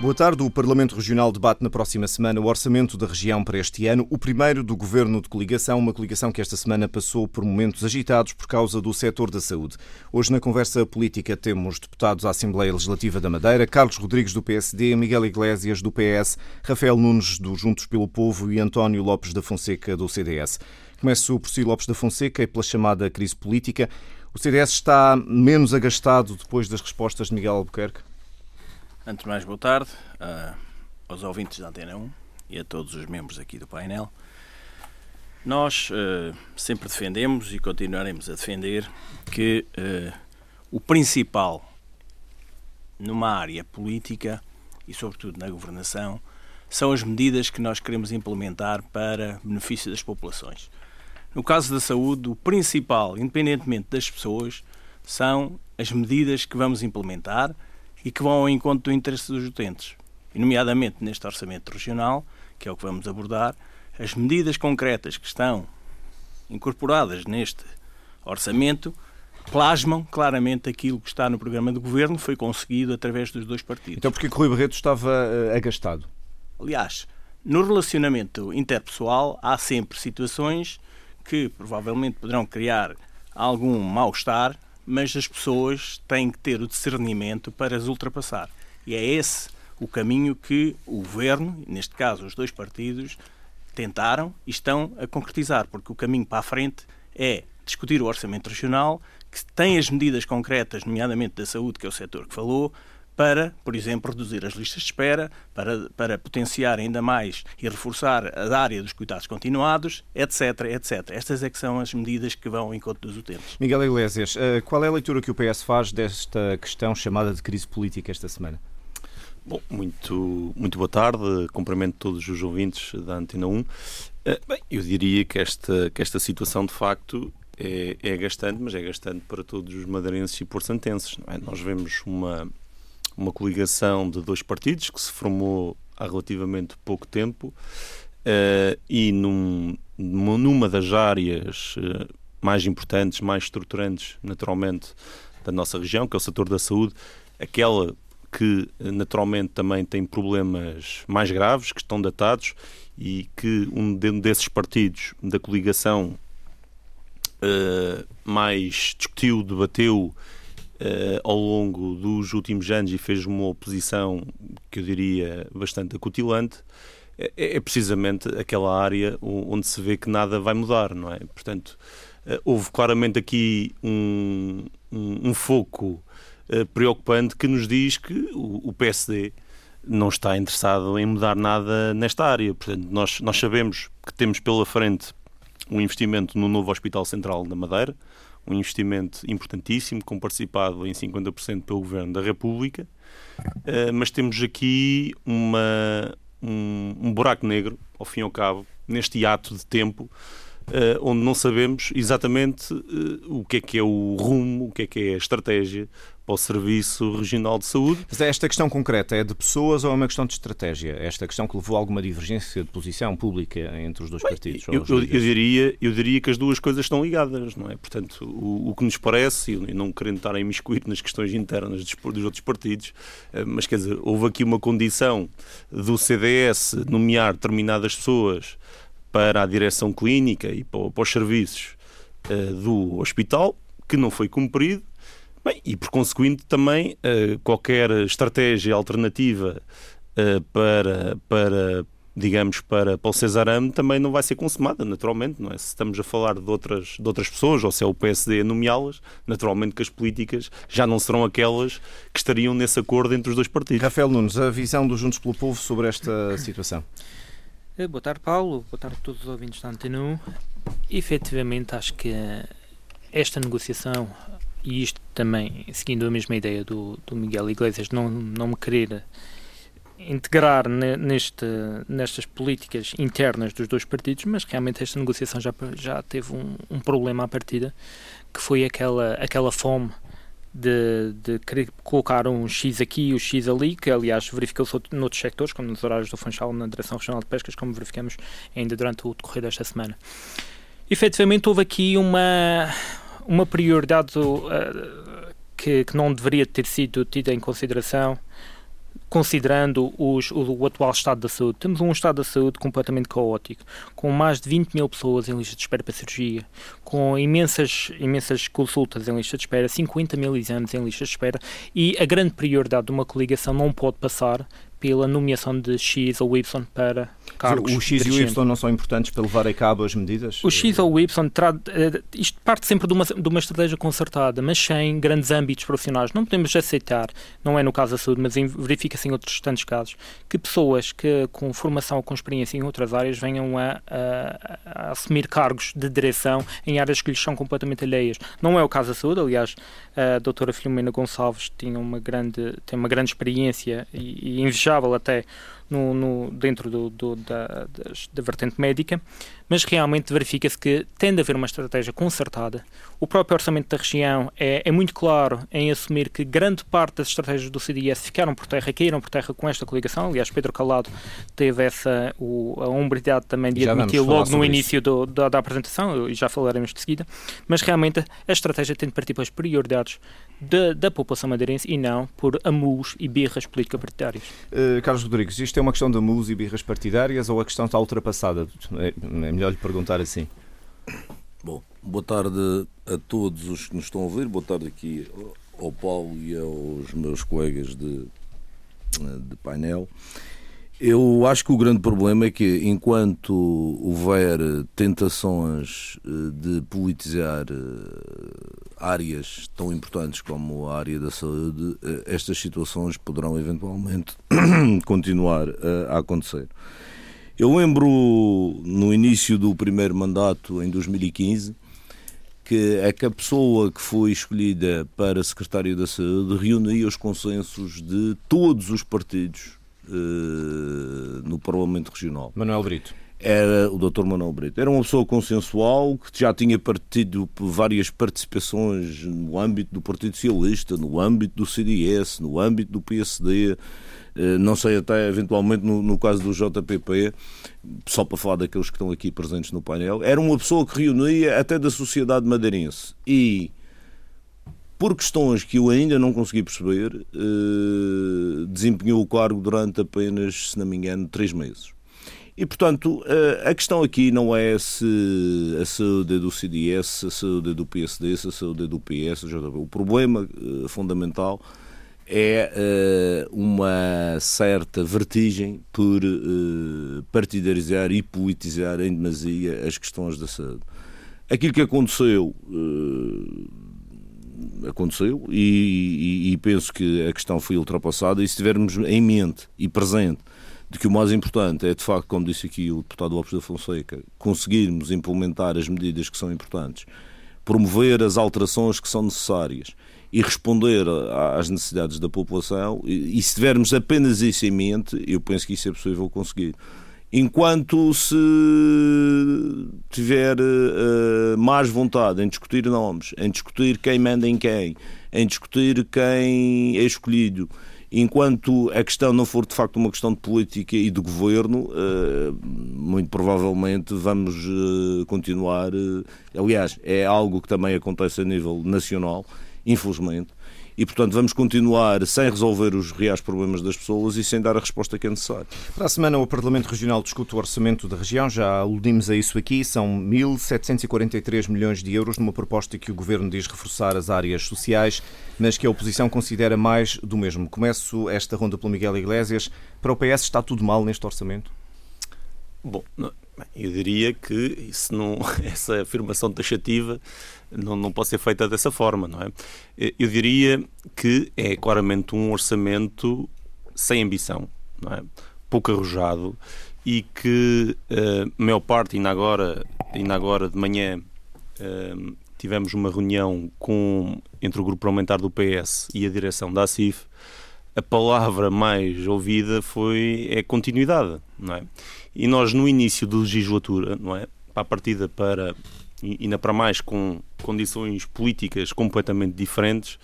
Boa tarde. O Parlamento Regional debate na próxima semana o orçamento da região para este ano, o primeiro do governo de coligação, uma coligação que esta semana passou por momentos agitados por causa do setor da saúde. Hoje, na conversa política, temos deputados à Assembleia Legislativa da Madeira, Carlos Rodrigues, do PSD, Miguel Iglesias, do PS, Rafael Nunes, do Juntos pelo Povo e António Lopes da Fonseca, do CDS. Começo por si, Lopes da Fonseca, e pela chamada crise política. O CDS está menos agastado depois das respostas de Miguel Albuquerque? Antes de mais, boa tarde uh, aos ouvintes da Antena 1 e a todos os membros aqui do painel. Nós uh, sempre defendemos e continuaremos a defender que uh, o principal numa área política e, sobretudo, na governação, são as medidas que nós queremos implementar para benefício das populações. No caso da saúde, o principal, independentemente das pessoas, são as medidas que vamos implementar e que vão ao encontro do interesse dos utentes. E, nomeadamente neste orçamento regional, que é o que vamos abordar, as medidas concretas que estão incorporadas neste orçamento plasmam claramente aquilo que está no programa do governo, foi conseguido através dos dois partidos. Então, porque Rui Barreto estava uh, agastado? Aliás, no relacionamento interpessoal há sempre situações que provavelmente poderão criar algum mal-estar mas as pessoas têm que ter o discernimento para as ultrapassar. E é esse o caminho que o governo, neste caso os dois partidos, tentaram e estão a concretizar, porque o caminho para a frente é discutir o orçamento regional, que tem as medidas concretas, nomeadamente da saúde, que é o setor que falou, para, por exemplo, reduzir as listas de espera, para, para potenciar ainda mais e reforçar a área dos cuidados continuados, etc, etc. Estas é que são as medidas que vão ao encontro dos utentes. Miguel Iglesias, eh, qual é a leitura que o PS faz desta questão chamada de crise política esta semana? Bom, muito, muito boa tarde, cumprimento todos os ouvintes da Antena 1. Eh, bem, eu diria que esta, que esta situação, de facto, é, é gastante, mas é gastante para todos os madeirenses e porçantenses. É? Nós vemos uma, uma coligação de dois partidos que se formou há relativamente pouco tempo uh, e num, numa das áreas uh, mais importantes, mais estruturantes, naturalmente, da nossa região, que é o setor da saúde, aquela que naturalmente também tem problemas mais graves, que estão datados e que um desses partidos da coligação uh, mais discutiu, debateu uh, ao longo dos últimos anos e fez uma oposição que eu diria bastante acutilante, é, é, precisamente aquela área onde se vê que nada vai mudar, não é? Portanto, uh, houve claramente aqui um, um, um foco uh, preocupante que nos diz que o, o PSD não está interessado em mudar nada nesta área. Portanto, nós, nós sabemos que temos pela frente um investimento no novo Hospital Central da Madeira, um investimento importantíssimo, com participado em 50% pelo Governo da República, uh, mas temos aqui uma, um, um, buraco negro, ao fim e ao cabo, neste ato de tempo, onde não sabemos exatamente uh, o que é que é o rumo, o que é que é a estratégia para o Serviço Regional de Saúde. Mas esta questão concreta é de pessoas ou é uma questão de estratégia? Esta questão que levou a alguma divergência de posição pública entre os dois Bem, partidos? Eu, eu, eu, diria, eu diria que as duas coisas estão ligadas, não é? Portanto, o, o que nos parece, e não querendo estar a imiscuir nas questões internas dos, dos outros partidos, eh, mas quer dizer, houve aqui uma condição do CDS nomear determinadas pessoas para a direção clínica e para, para os serviços uh, do hospital, que não foi cumprido, Bem, e por conseguinte também uh, qualquer estratégia alternativa uh, para, para, digamos, para, para o Cesarame também não vai ser consumada, naturalmente, não é? Se estamos a falar de outras, de outras pessoas, ou se é o PSD a nomeá-las, naturalmente que as políticas já não serão aquelas que estariam nesse acordo entre os dois partidos. Rafael Nunes, a visão dos Juntos pelo Povo sobre esta situação. Eh, boa tarde, Paulo. Boa tarde a todos os ouvintes da Antena 1. Efetivamente, acho que esta negociação e isto também seguindo a mesma ideia do, do Miguel Iglesias, não, não me querer integrar neste, nestas políticas internas dos dois partidos, mas realmente esta negociação já, já teve um, um problema à partida, que foi aquela, aquela fome de, de querer colocar um X aqui e um X ali, que aliás verificou-se noutros sectores, como nos horários do Funchal na Direção Regional de Pescas, como verificamos ainda durante o decorrer desta semana. Efetivamente houve aqui uma, uma prioridade uh, que, que, não deveria ter sido tida em consideração considerando os, o, o, atual estado da saúde. Temos um estado da saúde completamente caótico, com mais de 20 mil pessoas em lista de espera para cirurgia, com imensas, imensas consultas em lista de espera, 50 mil exames em lista de espera, e a grande prioridade de uma coligação não pode passar pela nomeação de X ou Y para cargos. O X e o Y não são importantes para levar a cabo as medidas? O X ou o Y, eh, isto parte sempre de uma, de uma estratégia concertada, mas sem grandes âmbitos profissionais. Não podemos aceitar, não é no caso da saúde, mas verifica-se em outros tantos casos, que pessoas que com formação ou com experiência em outras áreas venham a, a, a assumir cargos de direção em áreas que lhes são completamente alheias. Não é o caso da saúde, aliás, a doutora Filomena Gonçalves tinha uma grande, tem uma grande experiência e, e invejável até no, no, dentro do, do, da, da vertente médica, mas realmente verifica-se que tende a haver uma estratégia concertada. O próprio orçamento da região é, é, muito claro em assumir que grande parte das estratégias do CDS ficaram por terra, caíram por terra com esta coligação. Aliás, Pedro Calado teve essa o, a umbridade também de admitir logo no início do, da, da, apresentação, e já falaremos de seguida, mas realmente a estratégia tem de partir para as prioridades da, da população madeirense e não por amus e birras político-partidárias. Uh, Carlos Rodrigues, isto é uma questão de amus e birras partidárias ou a questão está ultrapassada? É, é melhor lhe perguntar assim. Bom, boa tarde a todos os que nos estão a ouvir, boa tarde aqui ao Paulo e aos meus colegas de, de painel. Eu acho que o grande problema é que, enquanto houver tentações eh, de politizar eh, áreas tão importantes como a área da saúde, eh, estas situações poderão eventualmente continuar a acontecer. Eu lembro no início do primeiro mandato, em 2015, que é que a pessoa que foi escolhida para secretário da Saúde reunia os consensos de todos os partidos no Parlamento Regional. Manuel Brito. Era o Dr. Manuel Brito. Era uma pessoa consensual que já tinha partido várias participações no âmbito do Partido Socialista, no âmbito do CDS, no âmbito do PSD eh, não sei até eventualmente no, no, caso do JPP, só para falar daqueles que estão aqui presentes no painel, era uma pessoa que reunia até da sociedade madeirense e por questões que eu ainda não consegui perceber, eh, desempenhou o cargo durante apenas, se não me engano, três meses. E, portanto, eh, a questão aqui não é se a saúde é do CDS, se a saúde é do PSD, se a saúde é do PS, o problema fundamental é uma certa vertigem por partidarizar e politizar em demasia as questões da saúde. Aquilo que aconteceu aconteceu e, e, e, penso que a questão foi ultrapassada e se tivermos em mente e presente de que o mais importante é, de facto, como disse aqui o deputado Lopes da Fonseca, conseguirmos implementar as medidas que são importantes, promover as alterações que são necessárias e responder às necessidades da população, e, e se tivermos apenas isso em mente, eu penso que isso é possível conseguir. Enquanto se tiver uh, mais vontade em discutir nomes, em discutir quem manda em quem, em discutir quem é escolhido, enquanto a questão não for de facto uma questão de política e de governo, uh, muito provavelmente vamos uh, continuar. aliás, é algo que também acontece a nível nacional infelizmente. E, portanto, vamos continuar sem resolver os reais problemas das pessoas e sem dar a resposta que é necessária. Para a semana, o Parlamento Regional discute o orçamento da região. Já aludimos a isso aqui. São 1.743 milhões de euros numa proposta que o Governo diz reforçar as áreas sociais, mas que a oposição considera mais do mesmo. Começo esta ronda pelo Miguel Iglesias. Para o PS está tudo mal neste orçamento? Bom, eu diria que isso não, essa afirmação taxativa não, não pode ser feita dessa forma, não é? Eu diria que é claramente um orçamento sem ambição, não é? pouco arrojado e que uh, a maior parte, ainda agora, ainda agora de manhã, uh, tivemos uma reunião com, entre o grupo parlamentar do PS e a direção da ACIF, a palavra mais ouvida foi é continuidade, não é? E nós no início da legislatura, não é, para a partida para e ainda para mais com condições políticas completamente diferentes,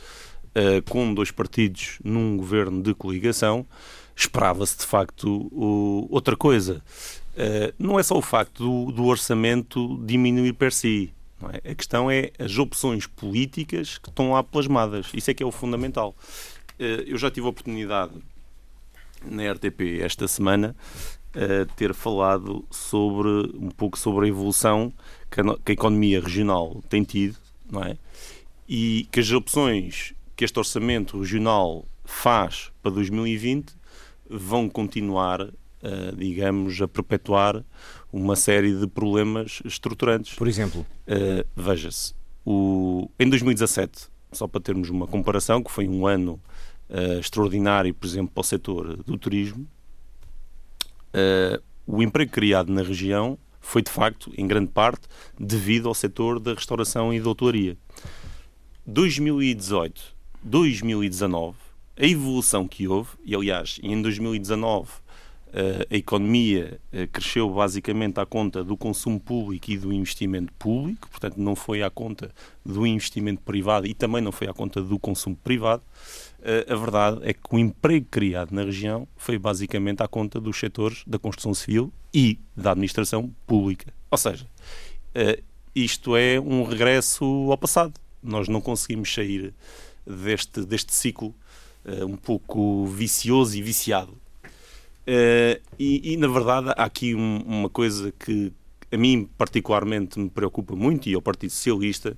uh, com dois partidos num governo de coligação, esperava-se de facto o, outra coisa. Uh, não é só o facto do, do orçamento diminuir per si. É? A questão é as opções políticas que estão lá plasmadas. Isso é que é o fundamental. Uh, eu já tive a oportunidade na RTP esta semana uh, ter falado sobre um pouco sobre a evolução que a, que a economia regional tem tido, não é? E que as opções que este orçamento regional faz para 2020 vão continuar, uh, digamos, a perpetuar uma série de problemas estruturantes. Por exemplo? Uh, Veja-se, em 2017, só para termos uma comparação, que foi um ano uh, extraordinário, por exemplo, para o setor do turismo, o emprego criado na região foi, de facto, em grande parte, devido ao setor da restauração e da hotelaria. 2018, 2019, a evolução que houve, e aliás, em 2019 eh, a economia eh, cresceu basicamente à conta do consumo público e do investimento público, portanto, não foi à conta do investimento privado e também não foi à conta do consumo privado. Eh, a verdade é que o emprego criado na região foi basicamente à conta dos setores da construção civil e da administração pública. Ou seja, isto é um regresso ao passado. Nós não conseguimos sair deste, deste ciclo um pouco vicioso e viciado Uh, e, e, na verdade, há aqui um, uma coisa que a mim particularmente me preocupa muito e ao Partido Socialista,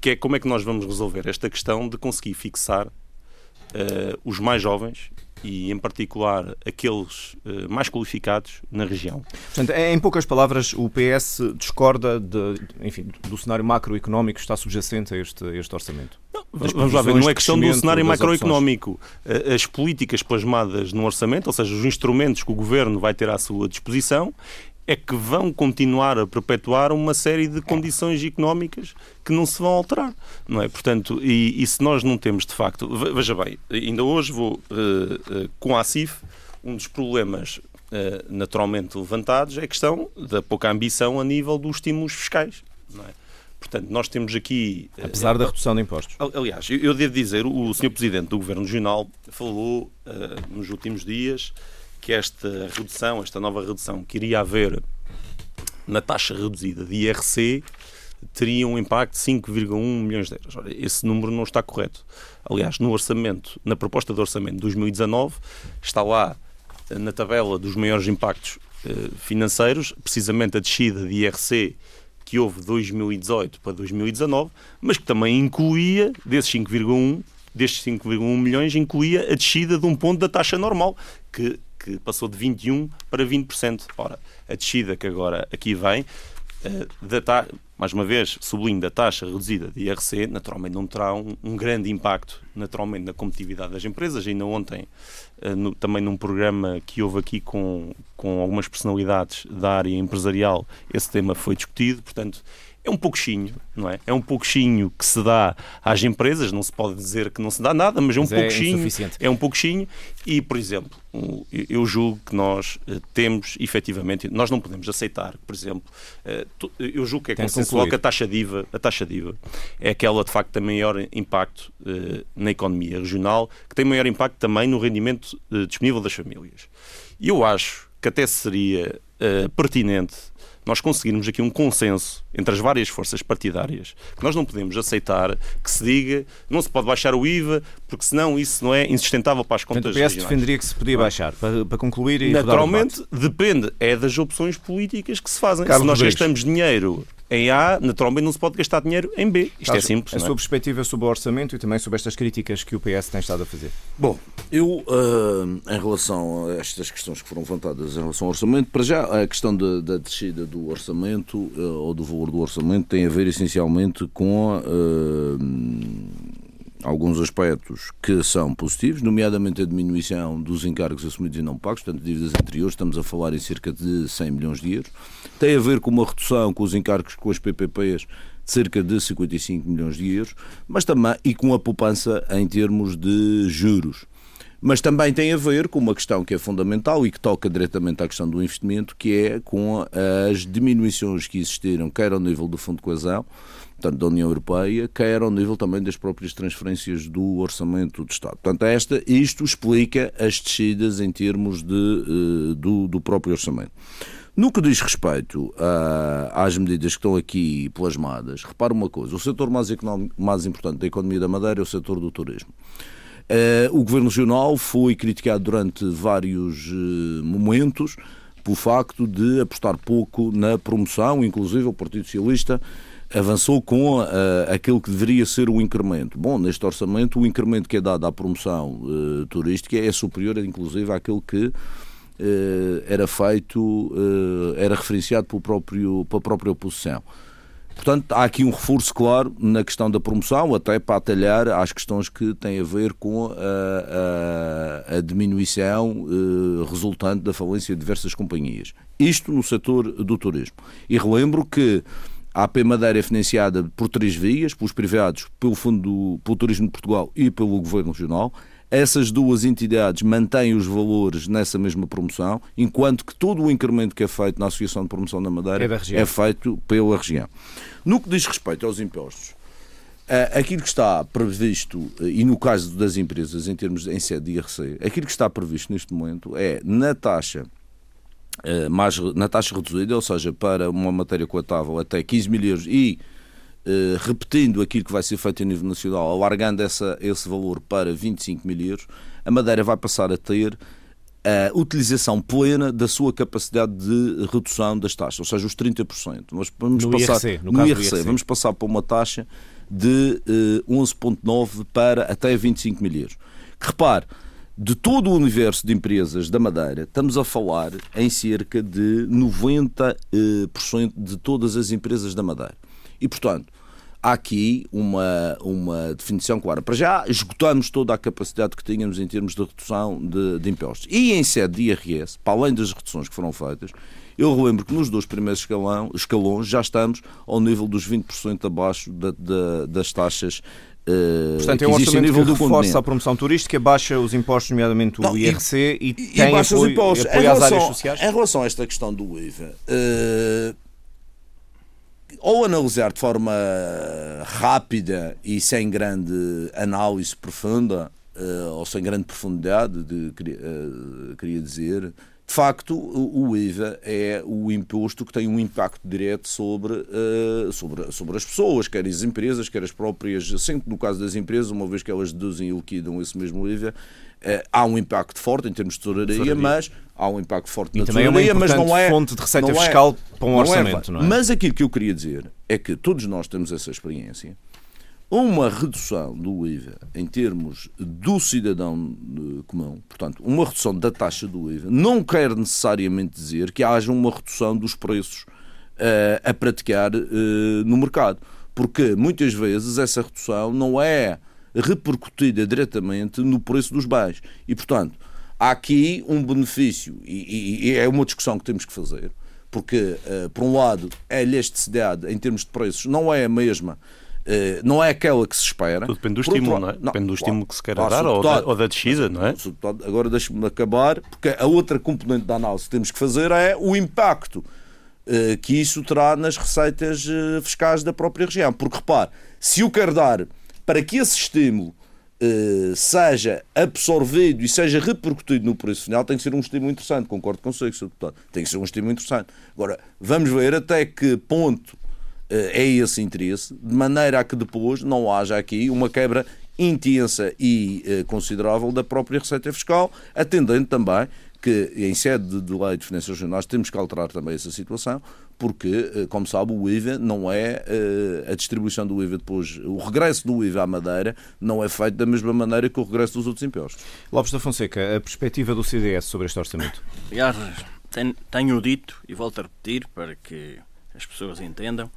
que é como é que nós vamos resolver esta questão de conseguir fixar uh, os mais jovens e, em particular, aqueles uh, mais qualificados na região. Portanto, em poucas palavras, o PS discorda de, enfim, do cenário macroeconómico que está subjacente a este, a este orçamento? Vamos lá ver, não é questão do cenário macroeconómico. Opções. As políticas plasmadas no orçamento, ou seja, os instrumentos que o governo vai ter à sua disposição, é que vão continuar a perpetuar uma série de condições económicas que não se vão alterar, não é? Portanto, e, e se nós não temos de facto, veja bem, ainda hoje vou uh, uh, com a ACIF, um dos problemas uh, naturalmente levantados é a questão da pouca ambição a nível dos estímulos fiscais, não é? Portanto, nós temos aqui. Apesar uh, da redução de impostos. Aliás, eu, devo dizer, o Sr. Presidente do Governo Regional falou uh, nos últimos dias que esta redução, esta nova redução que iria haver na taxa reduzida de IRC teria um impacto de 5,1 milhões de euros. Ora, esse número não está correto. Aliás, no orçamento, na proposta de orçamento de 2019, está lá eh, na tabela dos maiores impactos financeiros, precisamente a descida de IRC que houve de 2018 para 2019, mas que também incluía, desses 5,1 destes 5,1 milhões, incluía a descida de um ponto da taxa normal, que, que passou de 21% para 20%. Ora, a descida que agora aqui vem, uh, da mais uma vez, sublinho da taxa reduzida de IRC, naturalmente não terá um, um grande impacto naturalmente na competitividade das empresas. Ainda ontem, uh, no, também num programa que houve aqui com, com algumas personalidades da área empresarial, esse tema foi discutido. Portanto, é um pouquinho, não é? É um pouquinho que se dá às empresas, não se pode dizer que não se dá nada, mas é um mas pouquinho. É, é um pouquinho e, por exemplo, eu julgo que nós eh, temos, efetivamente, nós não podemos aceitar, por exemplo, eh, eu julgo que é consensual que a taxa diva, a taxa diva é aquela de facto que tem maior impacto eh, na economia regional, que tem maior impacto também no rendimento disponível das famílias. E eu acho que até seria pertinente nós conseguirmos aqui um consenso entre as várias forças partidárias, que nós não podemos aceitar que se diga não se pode baixar o IVA, porque senão isso não é insustentável para as contas Portanto, o PS defenderia que se podia baixar, para, para concluir e Naturalmente, depende, é das opções políticas que se fazem. Carlos se nós Rodrigues. gastamos dinheiro em A, naturalmente não se pode gastar dinheiro em B. Isto Carlos, é simples. A é? sua perspectiva sobre o orçamento e também sobre estas críticas que o PS tem estado a fazer? Bom, eu, uh, em relação a estas questões que foram levantadas em relação ao orçamento, para já a questão da, da descida do orçamento uh, ou do valor do orçamento tem a ver essencialmente com. Uh, alguns aspectos que são positivos, nomeadamente a diminuição dos encargos assumidos e não pagos, portanto, dívidas anteriores, estamos a falar em cerca de 100 milhões de euros. Tem a ver com uma redução com os encargos com as PPPs de cerca de 55 milhões de euros, mas também e com a poupança em termos de juros. Mas também tem a ver com uma questão que é fundamental e que toca diretamente à questão do investimento, que é com as diminuições que existiram, quer ao nível do Fundo de Coesão, portanto, da União Europeia, quer ao nível também das próprias transferências do orçamento do Estado. Portanto, esta, isto explica as descidas em termos de, uh, do, do próprio orçamento. No que diz respeito a, às medidas que estão aqui plasmadas, repara uma coisa: o setor mais, económico, mais importante da economia da Madeira é o setor do turismo. o Governo Regional foi criticado durante vários momentos pelo facto de apostar pouco na promoção, inclusive o Partido Socialista avançou com uh, aquilo que deveria ser o incremento. Bom, neste orçamento, o incremento que é dado à promoção uh, turística é superior, inclusive, àquilo que uh, era feito, era referenciado pelo próprio, pela própria oposição. Portanto, há aqui um reforço claro na questão da promoção, até para atalhar às questões que têm a ver com a, a, a diminuição resultante da falência de diversas companhias. Isto no setor do turismo. E relembro que a AP Madeira é financiada por três vias, pelos privados, pelo Fundo pelo Turismo de Portugal e pelo Governo Regional. Essas duas entidades mantêm os valores nessa mesma promoção, enquanto que todo o incremento que é feito na Associação de Promoção da Madeira é, é feito pela região. No que diz respeito aos impostos, eh, aquilo que está previsto, eh, e no caso das empresas, em termos de, em sede de IRC, aquilo que está previsto neste momento é na taxa mais, na taxa reduzida, ou seja, para uma matéria coatável até 15 mil euros e uh, repetindo aquilo que vai ser feito a nível nacional, alargando essa, esse valor para 25 mil euros, a Madeira vai passar a ter a utilização plena da sua capacidade de redução das taxas, ou seja, os 30%. Nós vamos no passar, IRC, no, no IRC, IRC, vamos passar para uma taxa de uh, eh, 11,9 para até 25 mil euros. Que repare, de todo o universo de empresas da Madeira, estamos a falar em cerca de 90% eh, de todas as empresas da Madeira. E, portanto, há aqui uma, uma definição clara. Para já, esgotamos toda a capacidade que tínhamos em termos de redução de, de impostos. E em sede de IRS, para além das reduções que foram feitas, eu relembro que nos dois primeiros escalão, escalões já estamos ao nível dos 20% abaixo da, da, das taxas Uh, Portanto, é um orçamento que reforça a promoção turística, baixa os impostos, nomeadamente o Não, IRC, e, e, tem e baixa apoio, os impostos. Apoio relação, às áreas sociais? Em relação a esta questão do IVA, uh, ou analisar de forma rápida e sem grande análise profunda, uh, ou sem grande profundidade, de, queria dizer, de facto, o IVA é o imposto que tem um impacto direto sobre, uh, sobre, sobre as pessoas, quer as empresas, quer as próprias, sempre no caso das empresas, uma vez que elas deduzem e liquidam esse mesmo IVA, uh, há um impacto forte em termos de tesouraria, mas há um impacto forte e na tesouraria, é mas não é fonte de receita fiscal é, para um orçamento, não é, não é? Mas aquilo que eu queria dizer é que todos nós temos essa experiência uma redução do IVA em termos do cidadão eh, comum, portanto, uma redução da taxa do IVA, não quer necessariamente dizer que haja uma redução dos preços uh, a praticar uh, no mercado. Porque muitas vezes essa redução não é repercutida diretamente no preço dos bens. E, portanto, há aqui um benefício, e, e, e é uma discussão que temos que fazer, porque, uh, por um lado, a elasticidade em termos de preços não é a mesma não é aquela que se espera. Tudo depende do estímulo, não é? Depende do estímulo que se queira dar ou, da, ou da descida, não é? Agora deixe-me acabar, porque a outra componente da análise que temos que fazer é o impacto uh, que isso terá nas receitas uh, fiscais da própria região. Porque repare, se eu quero dar para que esse estímulo seja absorvido e seja repercutido no preço final, tem que ser um estímulo interessante. Concordo consigo, Sr. Deputado. Tem que ser um estímulo interessante. Agora, vamos ver até que ponto é esse interesse, de maneira a que depois não haja aqui uma quebra intensa e eh, considerável da própria receita fiscal, atendendo também que, em sede de lei de finanças regionais, temos que alterar também essa situação, porque, eh, como sabe, o IVA não é a distribuição do IVA depois, o regresso do IVA à Madeira não é feito da mesma maneira que o regresso dos outros impostos. Lopes da Fonseca, a perspectiva do CDS sobre este orçamento? Aliás, tenho dito e volto a repetir para que as pessoas entendam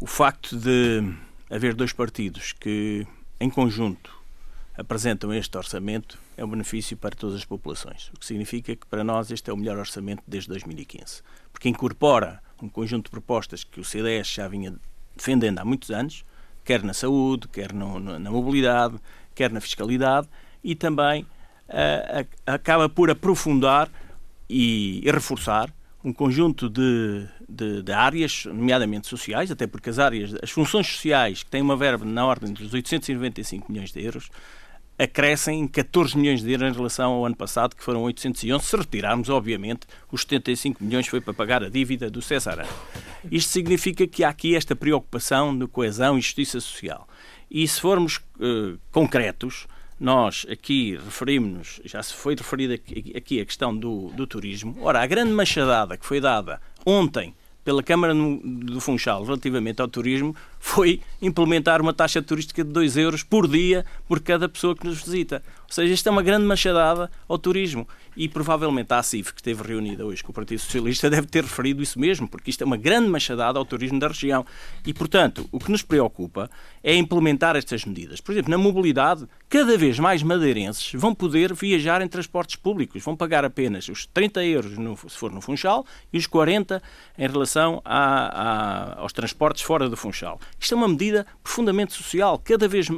o facto de haver dois partidos que, em conjunto, apresentam este orçamento é um benefício para todas as populações, o que significa que para nós este é o melhor orçamento desde 2015, porque incorpora um conjunto de propostas que o CDS já vinha defendendo há muitos anos, quer na saúde, quer no, na mobilidade, quer na fiscalidade, e também uh, acaba por aprofundar e, e reforçar um conjunto de, de, de, áreas, nomeadamente sociais, até porque as áreas, as funções sociais, que têm uma verba na ordem dos 895 milhões de euros, acrescem 14 milhões de euros em relação ao ano passado, que foram 811, se retirarmos, obviamente, os 75 milhões foi para pagar a dívida do César. Isto significa que há aqui esta preocupação de coesão e justiça social. E se formos uh, concretos, nós aqui referimos-nos, já se foi referida aqui a questão do, do turismo. Ora, a grande machadada que foi dada ontem pela Câmara do Funchal relativamente ao turismo foi implementar uma taxa turística de 2 euros por dia por cada pessoa que nos visita. Ou seja, isto é uma grande machadada ao turismo. E provavelmente a ACIF, que esteve reunida hoje com o Partido Socialista, deve ter referido isso mesmo, porque isto é uma grande machadada ao turismo da região. E, portanto, o que nos preocupa é implementar estas medidas. Por exemplo, na mobilidade, cada vez mais madeirenses vão poder viajar em transportes públicos, vão pagar apenas os 30 euros no, se for no Funchal e os 40 em relação a, a, aos transportes fora do Funchal. Isto é uma medida profundamente social. Cada vez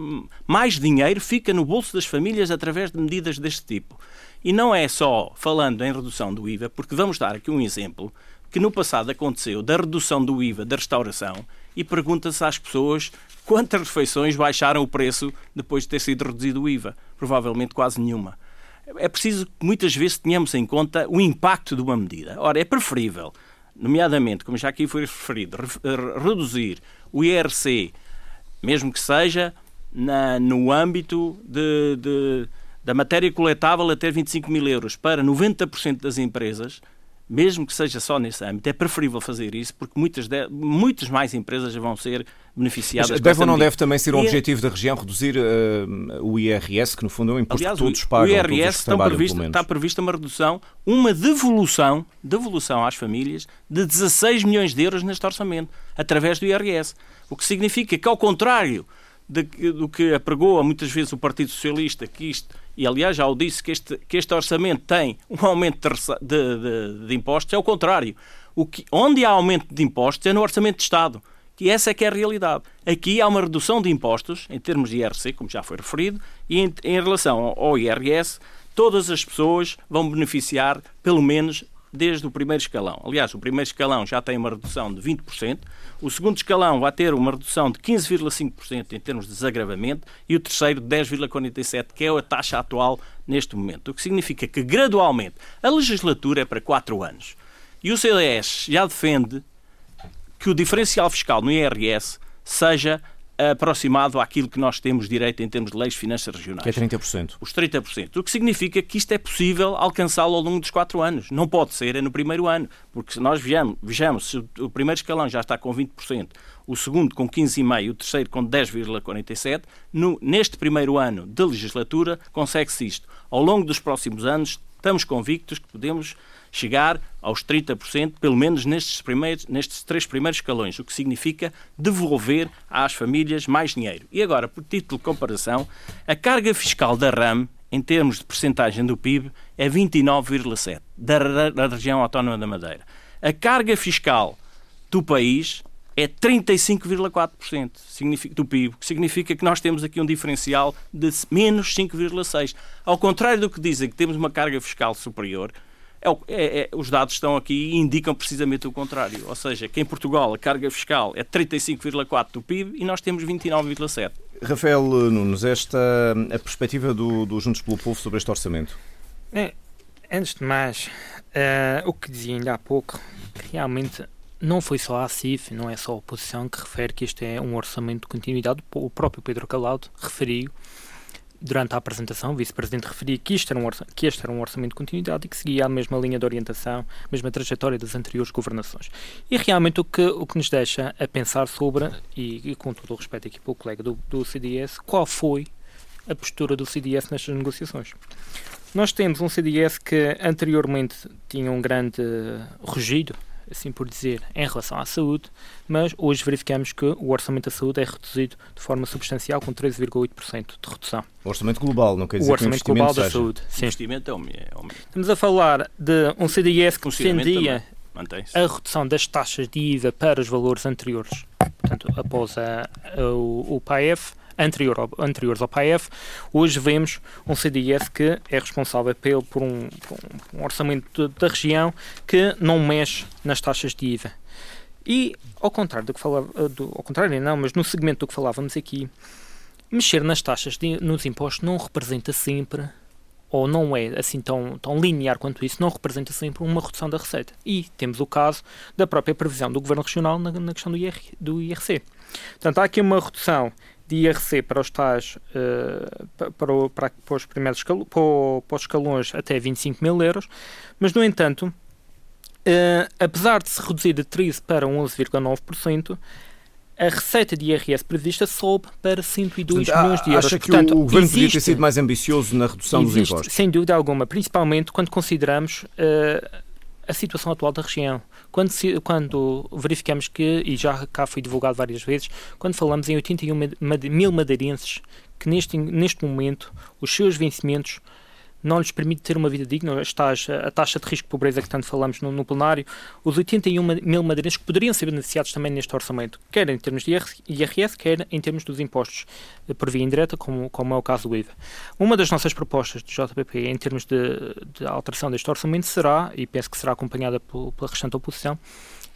mais dinheiro fica no bolso das famílias através de medidas deste tipo. E não é só falando em redução do IVA, porque vamos dar aqui um exemplo que no passado aconteceu da redução do IVA da restauração e pergunta-se às pessoas quantas refeições baixaram o preço depois de ter sido reduzido o IVA. Provavelmente quase nenhuma. É preciso que muitas vezes tenhamos em conta o impacto de uma medida. Ora, é preferível, nomeadamente, como já aqui foi referido, reduzir o IRC, mesmo que seja na, no âmbito de, de da matéria coletável até 25 mil euros. Para 90% das empresas, mesmo que seja só nesse âmbito, é preferível fazer isso porque muitas, de, muitas mais empresas vão ser beneficiadas. Mas deve ou não deve também ser um e é- objetivo da região reduzir uh, o IRS, que no fundo é um imposto Aliás, que todos pagam? O IRS está, previsto, está prevista uma redução, uma devolução, devolução às famílias de 16 milhões de euros neste orçamento, através do IRS. O que significa que, ao contrário de, do que apregou muitas vezes o Partido Socialista, que isto e aliás já o disse que este, que este orçamento tem um aumento de, de, de, impostos, é o contrário. O que, onde há aumento de impostos é no orçamento de Estado. E essa é que é a realidade. Aqui há uma redução de impostos, em termos de IRC, como já foi referido, e em, em relação ao IRS, todas as pessoas vão beneficiar, pelo menos, desde o primeiro escalão. Aliás, o primeiro escalão já tem uma redução de 20%, o segundo escalão vai ter uma redução de 15,5% em termos de desagravamento e o terceiro de 10,47%, que é a taxa atual neste momento. O que significa que, gradualmente, a legislatura é para 4 anos. E o CDS já defende que o diferencial fiscal no IRS seja aproximado àquilo que nós temos direito em termos de leis de finanças regionais. Que é 30%. Os 30%. O que significa que isto é possível alcançá-lo ao longo dos quatro anos. Não pode ser é no primeiro ano. Porque se nós vejamos, vejamos se o primeiro escalão já está com 20%, o segundo com 15,5% e o terceiro com 10,47%, neste primeiro ano de legislatura consegue-se isto. Ao longo dos próximos anos, estamos convictos que podemos chegar aos 30%, pelo menos nestes, primeiros, nestes três primeiros escalões, o que significa devolver às famílias mais dinheiro. E agora, por título de comparação, a carga fiscal da RAM, em termos de percentagem do PIB, é 29,7% da, da região autónoma da Madeira. A carga fiscal do país é 35,4% do PIB, que significa que nós temos aqui um diferencial de menos 5,6%. Ao contrário do que dizem que temos uma carga fiscal superior, é, é, é, os dados estão aqui e indicam precisamente o contrário. Ou seja, que em Portugal a carga fiscal é 35,4% do PIB e nós temos 29,7%. Rafael Nunes, esta a perspectiva do, do Juntos pelo Povo sobre este orçamento? É, antes de mais, uh, o que dizia ainda há pouco, realmente não foi só a CIF, não é só a oposição que refere que este é um orçamento de continuidade. O próprio Pedro Calado referiu durante a apresentação, o vice-presidente referia que, isto era um que este era um orçamento de continuidade e que seguia a mesma linha de orientação, a mesma trajetória das anteriores governações. E realmente o que, o que nos deixa a pensar sobre, e, e com todo o respeito aqui para o colega do, do CDS, qual foi a postura do CDS nestas negociações. Nós temos um CDS que anteriormente tinha um grande rugido assim por dizer, em relação à saúde, mas hoje verificamos que o orçamento da saúde é reduzido de forma substancial, com 13,8% de redução. O orçamento global, não quer dizer o orçamento que o global da seja. saúde. Sim. O investimento é o mesmo. Estamos a falar de um CDS que defendia a redução das taxas de IVA para os valores anteriores, portanto, após a, a, o, o PAEF, anterior ao, anteriores ao PAEF, hoje vemos um CDS que é responsável pelo, por, um, por um orçamento da região que não mexe nas taxas de IVA. E, ao contrário do que falava, do, ao contrário não, mas no segmento do que falávamos aqui, mexer nas taxas, de, nos impostos, não representa sempre, ou não é assim tão, tão linear quanto isso, não representa sempre uma redução da receita. E temos o caso da própria previsão do Governo Regional na, na questão do, IR, do IRC. Portanto, há aqui uma redução de IRC para os tais, uh, para, para, para, os primeiros escalões, para, para, os escalões até 25 mil euros, mas no entanto, uh, apesar de se reduzir de 13 para 11,9%, a receita de IRS prevista sobe para 102 Portanto, milhões de euros. Acha que Portanto, o governo podia ter sido mais ambicioso na redução existe, dos impostos? Sem dúvida alguma, principalmente quando consideramos uh, a situação atual da região. Quando, quando, verificamos que, e já cá foi divulgado várias vezes, quando falamos em 81 mil madeirenses que neste, neste momento os seus vencimentos não lhes permite ter uma vida digna, a taxa de risco de pobreza que tanto falamos no, no plenário, os 81 mil madeirenses que poderiam ser beneficiados também neste orçamento, quer em termos de IRS, quer em termos dos impostos eh, por via indireta, como, como é o caso do IVA. Uma das nossas propostas do JPP em termos de, de alteração deste orçamento será, e penso que será acompanhada pela restante oposição,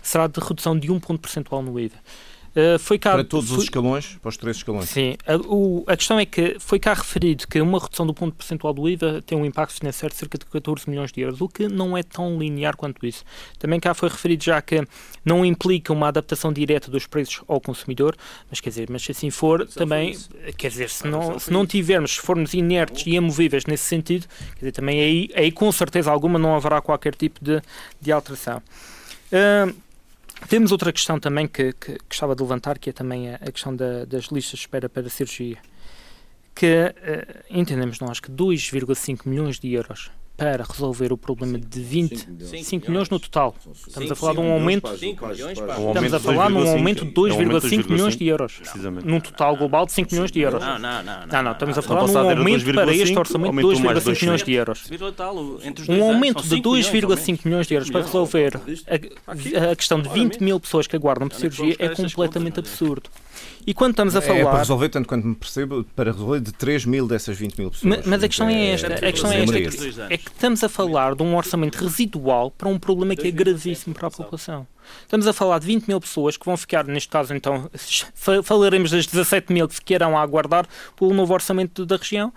será de redução de um ponto percentual no IVA. Uh, foi cá, para todos foi, os escalões, para os três escalões. Sim. A, o, a questão é que foi cá referido que uma redução do ponto percentual do IVA tem um impacto financeiro de cerca de 14 milhões de euros, o que não é tão linear quanto isso. Também cá foi referido já que não implica uma adaptação direta dos preços ao consumidor, mas quer dizer, mas se assim for, também, quer dizer, se não, se não tivermos, se formos inertes e amovíveis nesse sentido, quer dizer, também aí, aí com certeza alguma não haverá qualquer tipo de, de alteração. Uh, temos outra questão também que, que, gostava de levantar, que é também a, a questão da, das listas de espera para cirurgia. Que uh, entendemos nós que 2,5 milhões de euros para resolver o problema de 20, 5 milhões no total. Estamos a falar de um aumento. Estamos a falar num aumento de 2,5 milhões de euros. Num total global de 5 milhões de euros. Não, não, não. Não, não. Estamos a falar num aumento para este orçamento de 2,5 milhões de euros. Um aumento de 2,5 milhões de euros para resolver a, a questão de 20 mil pessoas que aguardam por cirurgia é completamente absurdo. E quando estamos a falar. É para resolver, tanto quanto me percebo, para resolver de 3 mil dessas 20 mil pessoas. Mas, mas a questão é esta: a questão é, esta, é que estamos a falar de um orçamento residual para um problema que é gravíssimo para a população. Estamos a falar de 20 mil pessoas que vão ficar, neste caso, então, falaremos das 17 mil que ficarão a aguardar pelo novo orçamento da região,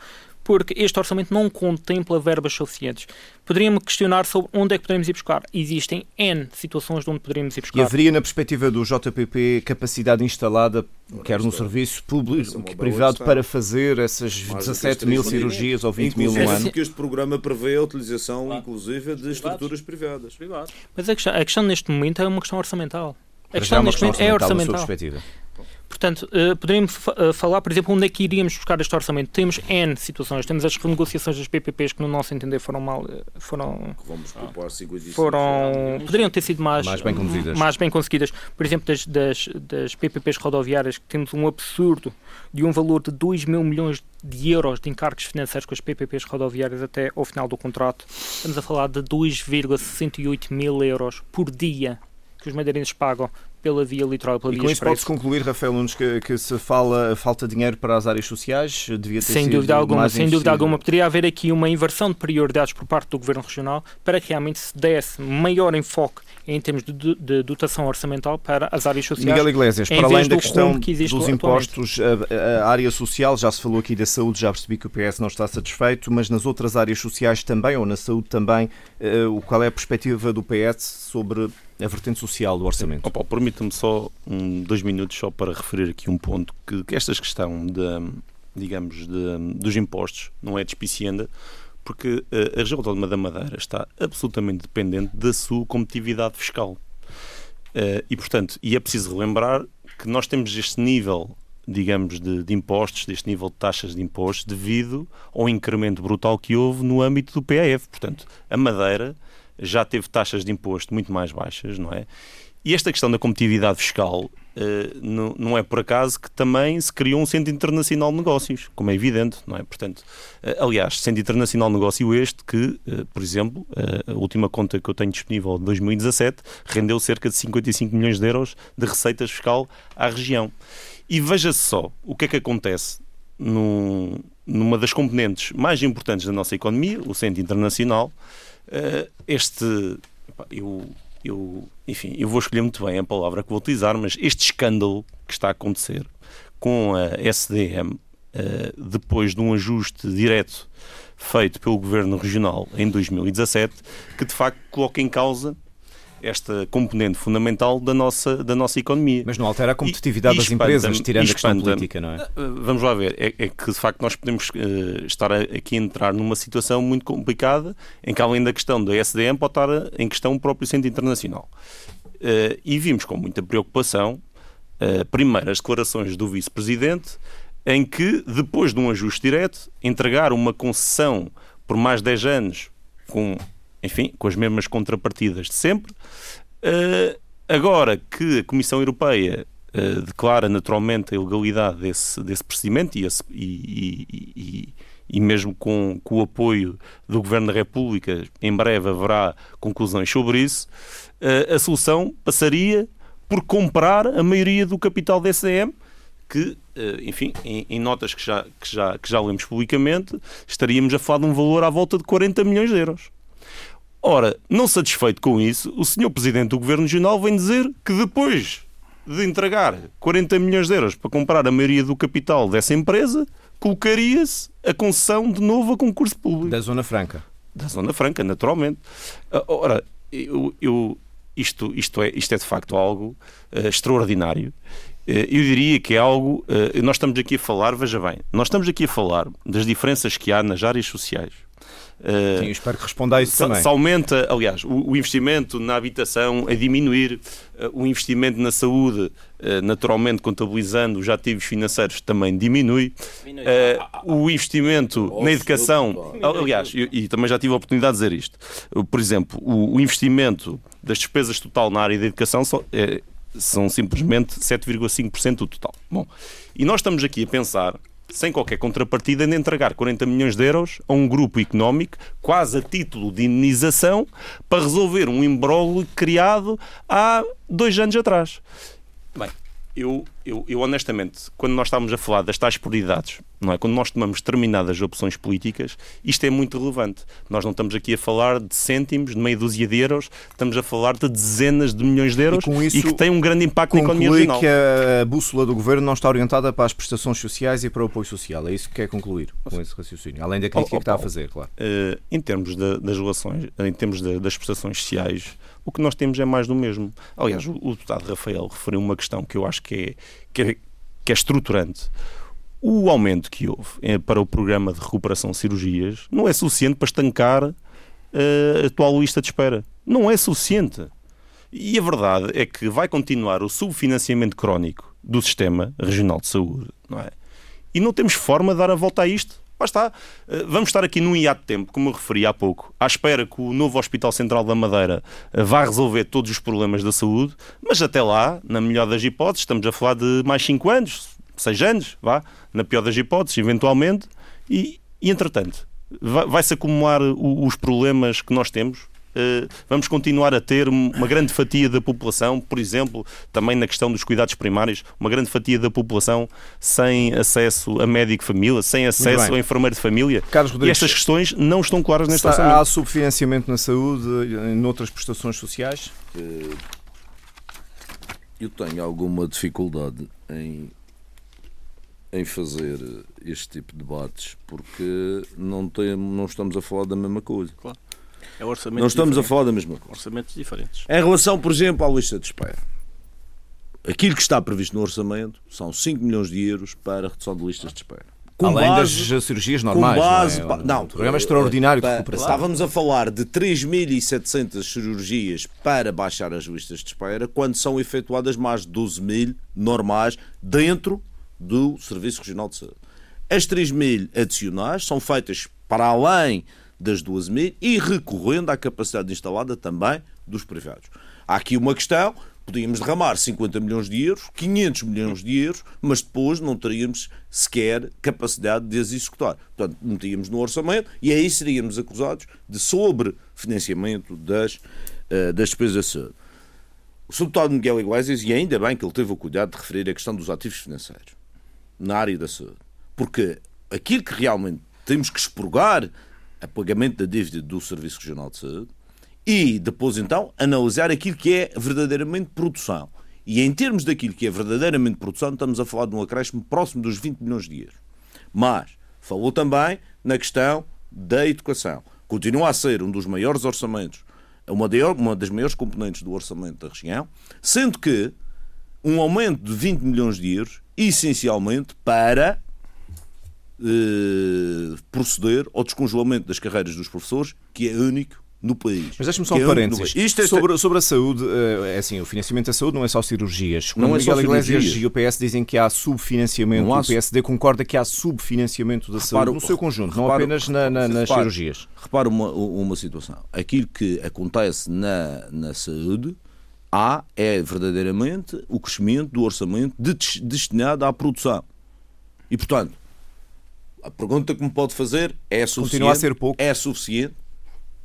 porque este orçamento não contempla verbas suficientes. Poderíamos questionar sobre onde é que poderíamos ir buscar. Existem N situações de onde poderíamos ir buscar. E haveria, na perspectiva do JPP, capacidade instalada, quer no serviço público, que privado, para fazer essas 17 mil cirurgias ou 20 mil no ano? que este programa prevê a utilização, inclusive, de estruturas privadas. Mas a questão, a questão neste momento é uma questão orçamental. A questão neste momento é orçamental. Portanto, uh, poderíamos uh, falar, por exemplo, onde é que iríamos buscar este orçamento. Temos N situações, temos as renegociações das PPPs que, no nosso entender, foram mal. Eh, foram. Vamos propor 55 foram poderiam ter sido mais, mais bem conseguidas. Mais bem conseguidas. Por exemplo, das, das, das PPPs rodoviárias, que temos um absurdo de um valor de 2 mil milhões de euros de encargos financeiros com as PPPs rodoviárias até ao final do contrato. Estamos a falar de 2,68 mil euros por dia que os madeirenses pagam pela via litoral, pela e via com isso pode-se concluir, Rafael Nunes, que, que, se fala falta de dinheiro para as áreas sociais? Devia ter sem dúvida alguma, sem dúvida alguma. Poderia haver aqui uma inversão de prioridades por parte do Governo Regional para que realmente se desse maior enfoque em termos de, de dotação orçamental para as áreas sociais. Miguel Iglesias, para além da questão que dos impostos, a, a, área social, já se falou aqui da saúde, já percebi que o PS não está satisfeito, mas nas outras áreas sociais também, ou na saúde também, uh, qual é a perspectiva do PS sobre a vertente social do orçamento. Oh, Permita-me só um, dois minutos só para referir aqui um ponto que, que esta questão de, digamos, de, dos impostos não é despicienda, porque eh, a região autónoma da Madeira está absolutamente dependente da sua competitividade fiscal. Eh, e, portanto, e é preciso relembrar que nós temos este nível digamos, de, de, impostos, deste nível de taxas de impostos, devido ao incremento brutal que houve no âmbito do PAF. Portanto, a Madeira já teve taxas de imposto muito mais baixas, não é? E esta questão da competitividade fiscal uh, não, não, é por acaso que também se criou um Centro Internacional de Negócios, como é evidente, não é? Portanto, uh, aliás, Centro Internacional de Negócio este que, uh, por exemplo, a última conta que eu tenho disponível de 2017 rendeu cerca de 55 milhões de euros de receitas fiscal à região. E veja-se só o que é que acontece num, numa das componentes mais importantes da nossa economia, o Centro Internacional, este. Eu, eu, enfim, eu vou escolher muito bem a palavra que vou utilizar, mas este escândalo que está a acontecer com a SDM, eh, depois de um ajuste direto feito pelo Governo Regional em 2017, que de facto coloca em causa esta componente fundamental da nossa, da nossa economia. Mas não altera a competitividade E- das empresas, tirando a questão política, não é? Uh, Vamos lá ver, é, é que de facto nós podemos uh, estar a- aqui a entrar numa situação muito complicada em que além da questão da SDM pode estar uh, em questão o próprio Centro Internacional. Uh, e vimos com muita preocupação, uh, primeiro, as declarações do Vice-Presidente, em que, depois de um ajuste direto, entregar uma concessão por mais 10 anos com, enfim, com as mesmas contrapartidas de sempre, Uh, agora que a Comissão Europeia uh, declara naturalmente a ilegalidade desse, desse procedimento e, esse- e- e- e- mesmo com, com o apoio do Governo da República, em breve haverá conclusões sobre isso, uh, a solução passaria por comprar a maioria do capital da SDM, que, enfim, em, em notas que já, que, já, que já lemos publicamente, estaríamos a falar de um valor à volta de 40 milhões de euros. Ora, não satisfeito com isso, o senhor Presidente do Governo Regional vem dizer que depois de entregar 40 milhões de euros para comprar a maioria do capital dessa empresa, colocaria-se a concessão de novo a concurso público Da Zona Franca. da Zona Franca, naturalmente. Ah, Ora, eu, eu- isto, isto, é, isto é de facto algo ah, extraordinário. Ah, eu diria que é algo. ah, nós estamos aqui a falar, veja bem, nós estamos aqui a falar das diferenças que há nas áreas sociais. Ah, Sim, eu espero que responda a isso se, também. se aumenta, aliás, o, o investimento na habitação a diminuir, eh, o investimento na saúde, eh, naturalmente contabilizando os ativos financeiros, também diminui. Eh, o investimento na educação, aliás, eu- e também já tive a oportunidade de dizer isto. Por exemplo, o, o investimento das despesas total na área da educação só- eh, são simplesmente 7,5% do total. Bom, e nós estamos aqui a pensar sem qualquer contrapartida, em entregar 40 milhões de euros a um grupo económico, quase a título de indenização, para resolver um imbróglio criado há dois anos atrás. Bem, eu, eu, eu honestamente, quando nós estamos a falar das tais prioridades, não é? quando nós tomamos determinadas opções políticas, isto é muito relevante. Nós não estamos aqui a falar de cêntimos, de meia dúzia de euros, estamos a falar de dezenas de milhões de euros E isso que tem um grande impacto na economia regional. que a bússola do governo não está orientada para as prestações sociais e para o apoio social. É isso que quer concluir com esse raciocínio. Além da crítica Oh, oh, que está a fazer, claro. Eh, em termos da- das relações, em termos da- das prestações sociais, o que nós temos é mais do mesmo. Aliás, o, o deputado Rafael referiu uma questão que eu acho que é, que é, que é estruturante. O aumento que houve eh, para o programa de recuperação de cirurgias não é suficiente para estancar eh, a atual lista de espera. Não é suficiente. E a verdade é que vai continuar o subfinanciamento crónico do Sistema Regional de Saúde, não é? E não temos forma de dar a volta a isto. Lá está. Eh, Vamos estar aqui num hiato de tempo, como eu referi há pouco, à espera que o novo Hospital Central da Madeira eh, vá resolver todos os problemas da saúde, mas até lá, na melhor das hipóteses, estamos a falar de mais 5 anos, 6 anos, vá, na pior das hipóteses, eventualmente, e, e entretanto, vai- vai-se acumular os problemas que nós temos. Eh, Vamos continuar a ter uma grande fatia da população, por exemplo, também na questão dos cuidados primários, uma grande fatia da população sem acesso a médico de família, sem acesso a enfermeiro de família. Carlos E Rodrigues, estas questões não estão claras neste há orçamento. subfinanciamento na saúde, em outras prestações sociais? Eh, Eu tenho alguma dificuldade em, em fazer este tipo de debates porque não, tem, não estamos a falar da mesma coisa. É orçamento Não estamos a diferente. falar da mesma coisa. Orçamentos diferentes. Em relação, por exemplo, à lista de espera. Aquilo que está previsto no orçamento são 5 milhões de euros para a redução de listas de espera. Com Além base- das cirurgias com normais. base, não, é? não, um programa extraordinário de pa- recuperação. Estávamos a falar de 3.700 cirurgias para baixar as listas de espera, quando são efetuadas mais de 12 mil normais dentro do Serviço Regional de Saúde. As 3 mil adicionais são feitas para além das 12 mil e recorrendo à capacidade instalada também dos privados. Há aqui uma questão, podíamos derramar 50 milhões de euros, 500 milhões de euros, mas depois não teríamos sequer capacidade de as executar. Portanto, metíamos no orçamento e aí seríamos acusados de sobrefinanciamento das, eh, das despesas da saúde. O subdeputado Miguel Iglesias, e ainda bem que ele teve o cuidado de referir a questão dos ativos financeiros na área da saúde. Porque aquilo que realmente temos que expurgar a pagamento da dívida do Serviço Regional de Saúde e depois então analisar aquilo que é verdadeiramente produção. E em termos daquilo que é verdadeiramente produção, estamos a falar de um acréscimo próximo dos 20 milhões de euros. Mas falou também na questão da educação. Continua a ser um dos maiores orçamentos uma, uma das maiores componentes do orçamento da região, sendo que um aumento de 20 milhões de euros, essencialmente para eh, proceder ao descongelamento das carreiras dos professores, que é único no país. Mas deixe-me só um é parênteses. Isto é sobre, sobre a saúde, eh, é assim, o financiamento da saúde não é só cirurgias. Quando não é Miguel só Iglesias cirurgias. e o PS dizem que há subfinanciamento, Há o PSD concorda que há subfinanciamento da saúde no seu conjunto, não apenas na, na, nas cirurgias. Repara uma, uma situação. Aquilo que acontece na, na saúde há é verdadeiramente o crescimento do orçamento de- destinado à produção. E, portanto, a pergunta que me pode fazer é suficiente? Continua a ser pouco. É suficiente?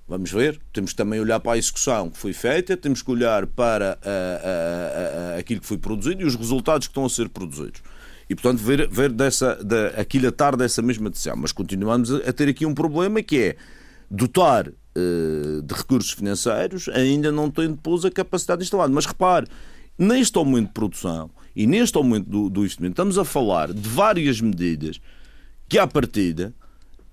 Vamos ver. Temos que também olhar para a execução que foi feita, temos que olhar para ah, ah, ah, aquilo que foi produzido e os resultados que estão a ser produzidos. E, portanto, ver, ver dessa, da, aquilatar dessa mesma decisão. Mas continuamos a, a ter aqui um problema que é dotar eh, de recursos financeiros ainda não tendo depois a capacidade instalada. Mas repare, neste aumento de produção e neste aumento do, do investimento, estamos a falar de várias medidas que, à partida,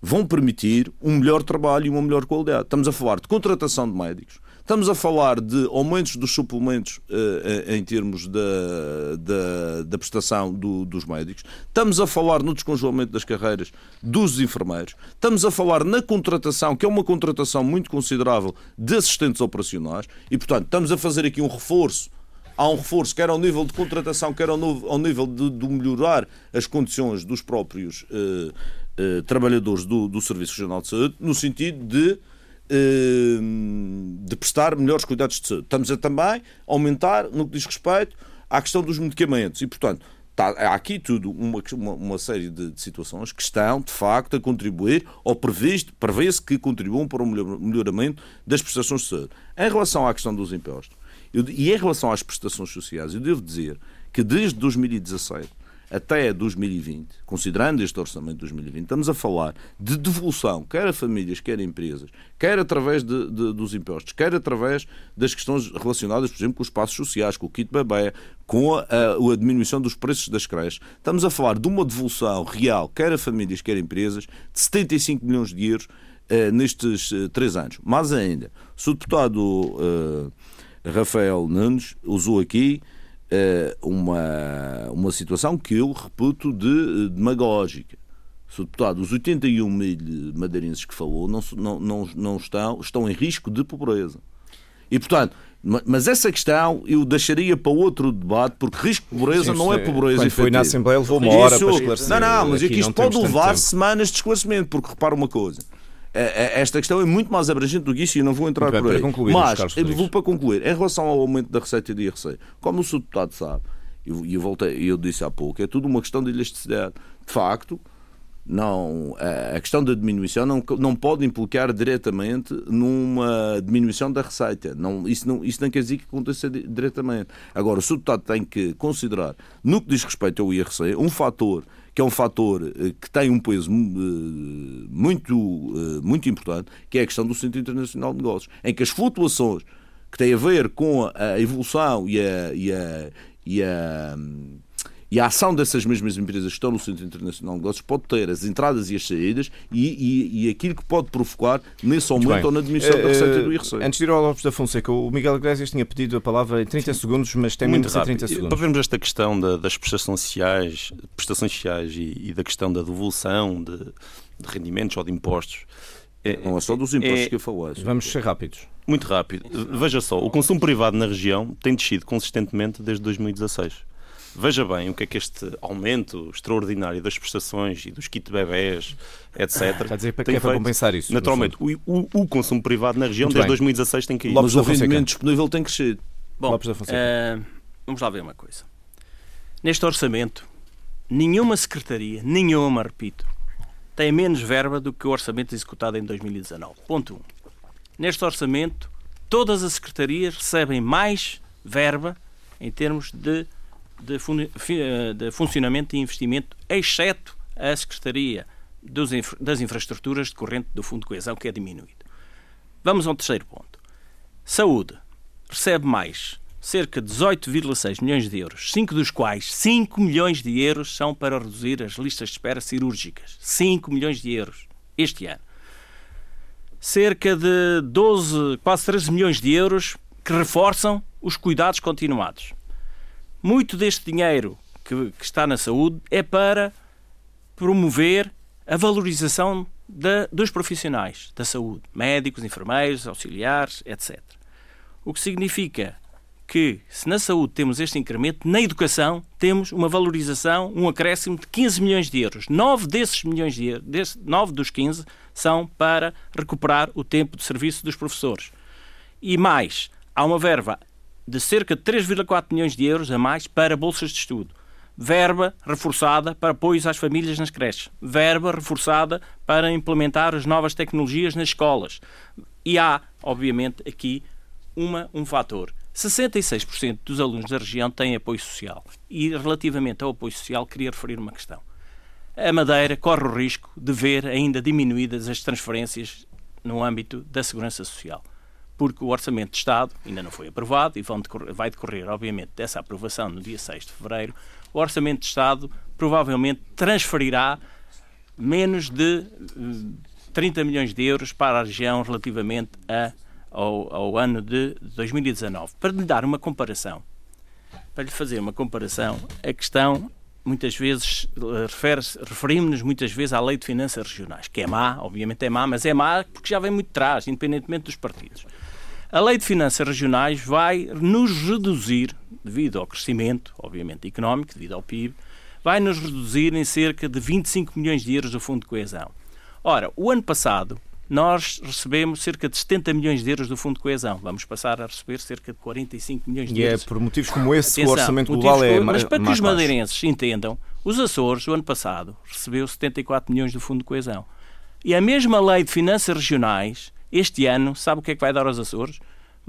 vão permitir um melhor trabalho e uma melhor qualidade. Estamos a falar de contratação de médicos, estamos a falar de aumentos dos suplementos eh, eh, em termos da, da, da prestação do- dos médicos, estamos a falar no descongelamento das carreiras dos enfermeiros, estamos a falar na contratação, que é uma contratação muito considerável de assistentes operacionais, e, portanto, estamos a fazer aqui um reforço há um reforço, quer ao nível de contratação, quer ao, no- ao nível de, de melhorar as condições dos próprios eh, eh, trabalhadores do, do Serviço Regional de Saúde, no sentido de, eh, de prestar melhores cuidados de saúde. Estamos a também aumentar no que diz respeito à questão dos medicamentos e, portanto, está- há aqui tudo uma, uma, série de, de situações que estão, de facto, a contribuir ou prevê-se que contribuam para o melhor- melhoramento das prestações de saúde. Em relação à questão dos impostos, eu- e em relação às prestações sociais, eu devo dizer que desde 2017 até 2020, considerando este orçamento de 2020, estamos a falar de devolução, quer a famílias, quer a empresas, quer através de- de- dos impostos, quer através das questões relacionadas, por exemplo, com os espaços sociais, com o kit bebê, com a, a- a diminuição dos preços das creches. Estamos a falar de uma devolução real, quer a famílias, quer a empresas, de 75 milhões de euros eh, nestes eh, três anos. Mais ainda, se o deputado eh, Rafael Nunes usou aqui eh, uma, uma situação que eu reputo de eh, demagógica. Sr. Deputado, os 81 mil madeirenses que falou não, não, não, não estão, estão em risco de pobreza. E, portanto, ma- mas essa questão eu deixaria para outro debate, porque risco de pobreza Sim, não é pobreza Quando foi na. Assembleia levou uma hora Isso- para esclarecer. Não, não, mas Aqui isto pode levar semanas de esclarecimento, porque repara uma coisa. Eh, eh, Esta questão é muito mais abrangente do que isso e não vou entrar bem, por aí. concluir, Mas, vou para concluir, em relação ao aumento da receita de IRC, como o Sr. Deputado sabe, e eu, eu, voltei, eu disse há pouco, é tudo uma questão de elasticidade. De facto, não, a questão da diminuição não, não pode implicar diretamente numa diminuição da receita. Não, isso, não, isso não quer dizer que aconteça di- diretamente. Agora, o. Deputado tem que considerar, no que diz respeito ao IRC, um fator que é um fator eh, que tem um peso eh, muito, eh, muito importante, que é a questão do Centro Internacional de Negócios, em que as flutuações que têm a ver com a evolução e a, e a, e a, e a ação dessas mesmas empresas que estão no Centro Internacional de Negócios pode ter as entradas e as saídas e, e, e aquilo que pode provocar nesse aumento bem. ou na diminuição da Eh, receita do IRC. Antes de ir ao Lopes da Fonseca, o Miguel Iglesias tinha pedido a palavra em 30 segundos, mas tem Muito ser 30 rápido. segundos. Para vermos esta questão da- das prestações sociais, prestações sociais e, e da questão da devolução de, de rendimentos ou de impostos. É, Não é só dos impostos é- que eu falaste. Vamos ser rápidos. Muito rápido. Veja só, o consumo privado na região tem descido consistentemente desde 2016. Veja bem o que é que este aumento extraordinário das prestações e dos kit bebés, etc. Está a dizer para que é para compensar isso. Naturalmente, o, o- o consumo privado na região Muito desde bem. 2016 tem caído. Lopes Mas o rendimento disponível tem crescido. Bom, Lopes da Fonseca. eh, vamos lá ver uma coisa. Neste orçamento, nenhuma secretaria, nenhuma, repito, tem menos verba do que o orçamento executado em 2019. Ponto 1. Um. Neste orçamento, todas as secretarias recebem mais verba em termos de, de, fi- eh, de funcionamento e investimento, exceto a Secretaria dos das Infraestruturas decorrente do Fundo de Coesão, que é diminuído. Vamos ao terceiro ponto. Saúde recebe mais cerca de 18,6 milhões de euros, 5 dos quais 5 milhões de euros são para reduzir as listas de espera cirúrgicas. 5 milhões de euros este ano. cerca de 12, quase 13 milhões de euros que reforçam os cuidados continuados. Muito deste dinheiro que, que está na saúde é para promover a valorização de, dos profissionais da saúde, médicos, enfermeiros, auxiliares, etc. O que significa que, se na saúde temos este incremento, na educação temos uma valorização, um acréscimo de 15 milhões de euros. 9 desses milhões de euros, 9 dos 15, são para recuperar o tempo de serviço dos professores. E mais, há uma verba de cerca de 3,4 milhões de euros a mais para bolsas de estudo. Verba reforçada para apoios às famílias nas creches. Verba reforçada para implementar as novas tecnologias nas escolas. E há, obviamente, aqui uma, um fator 66% dos alunos da região têm apoio social. E relativamente ao apoio social, queria referir uma questão. A Madeira corre o risco de ver ainda diminuídas as transferências no âmbito da segurança social. Porque o Orçamento de Estado ainda não foi aprovado e decorrer, vai decorrer, obviamente, dessa aprovação no dia 6 de fevereiro. O Orçamento de Estado provavelmente transferirá menos de 30 eh, milhões de euros para a região relativamente a ao, ao ano de 2019. Para lhe dar uma comparação, para lhe fazer uma comparação, a questão muitas vezes referimos-nos muitas vezes à lei de finanças regionais, que é má, obviamente é má, mas é má porque já vem muito atrás, independentemente dos partidos. A lei de finanças regionais vai nos reduzir, devido ao crescimento, obviamente, económico, devido ao PIB, vai nos reduzir em cerca de 25 milhões de euros do Fundo de Coesão. Ora, o ano passado, nós recebemos cerca de 70 milhões de euros do Fundo de Coesão. Vamos passar a receber cerca de 45 milhões de e é euros. E é por motivos como esse Atenção, o orçamento global é Mas para que os madeirenses entendam, os Açores, o ano passado, recebeu 74 milhões do Fundo de Coesão. E a mesma lei de finanças regionais, este ano, sabe o que é que vai dar aos Açores?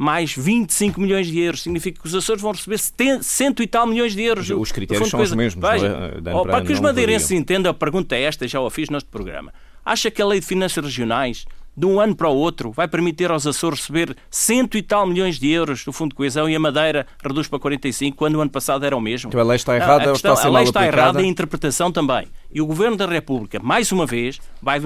mais 25 milhões de euros. Significa que os Açores vão receber 70, cento e tal milhões de euros. Os critérios são os mesmos. Veja, é? oh, para que os madeirenses entendam, a pergunta é esta, já o fiz neste programa. Acha que a lei de finanças regionais, de um ano para o outro, vai permitir aos Açores receber cento e tal milhões de euros do Fundo de Coesão e a Madeira reduz para 45, quando o ano passado era o mesmo? Então a lei está errada a, questão, está a, a lei está errada e a interpretação também. E o Governo da República, mais uma vez, vai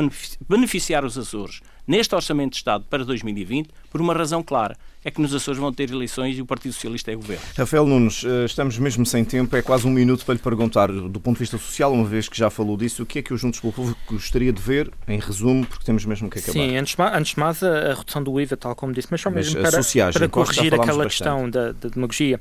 beneficiar os Açores neste Orçamento de Estado para 2020 por uma razão clara. É que nos Açores vão ter eleições e o Partido Socialista é governo. Rafael Nunes, eh, estamos mesmo sem tempo, é quase um minuto para lhe perguntar, do ponto de vista social, uma vez que já falou disso, o que é que o Juntos pelo Povo gostaria de ver, em resumo, porque temos mesmo que acabar. Sim, antes, antes de mais a, a redução do IVA, tal como disse, mas só mesmo mas para, para corrigir aquela bastante. questão da, da demagogia.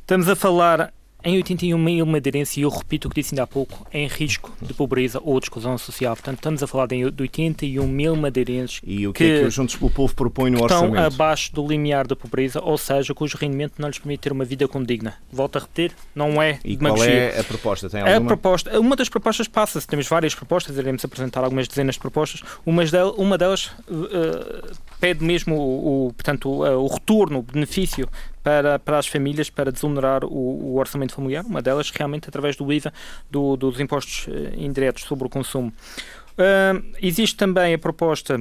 Estamos a falar em 81 mil madeirenses, e eu repito o que disse ainda há pouco, em risco de pobreza ou de exclusão social. Portanto, estamos a falar de 81 mil madeirenses E o que, que é que o Juntos pelo Povo propõe no orçamento? Estão abaixo do limiar da pobreza, ou seja, cujo rendimento não lhes permite ter uma vida condigna. Volto a repetir, não é E qual é a proposta? Tem alguma? A proposta, uma das propostas passa-se, temos várias propostas, iremos apresentar algumas dezenas de propostas, uma delas, uma delas uh, pede mesmo o, o portanto, o, o retorno, o benefício para, para as famílias para desonerar o, o, orçamento familiar, uma delas realmente através do IVA, do, dos impostos eh, indiretos sobre o consumo. Uh, existe também a proposta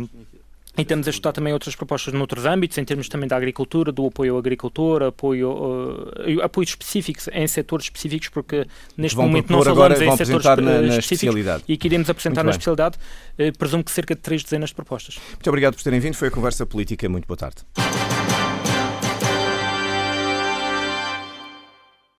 e estamos a estudar também outras propostas noutros âmbitos, em termos também da agricultura, do apoio ao agricultor, apoio, uh, apoios específicos em setores específicos, porque neste momento não falamos em setores na, na específicos e que iremos apresentar na especialidade, uh, presumo que cerca de três dezenas de propostas. Muito obrigado por terem vindo, foi a conversa política. Muito boa tarde.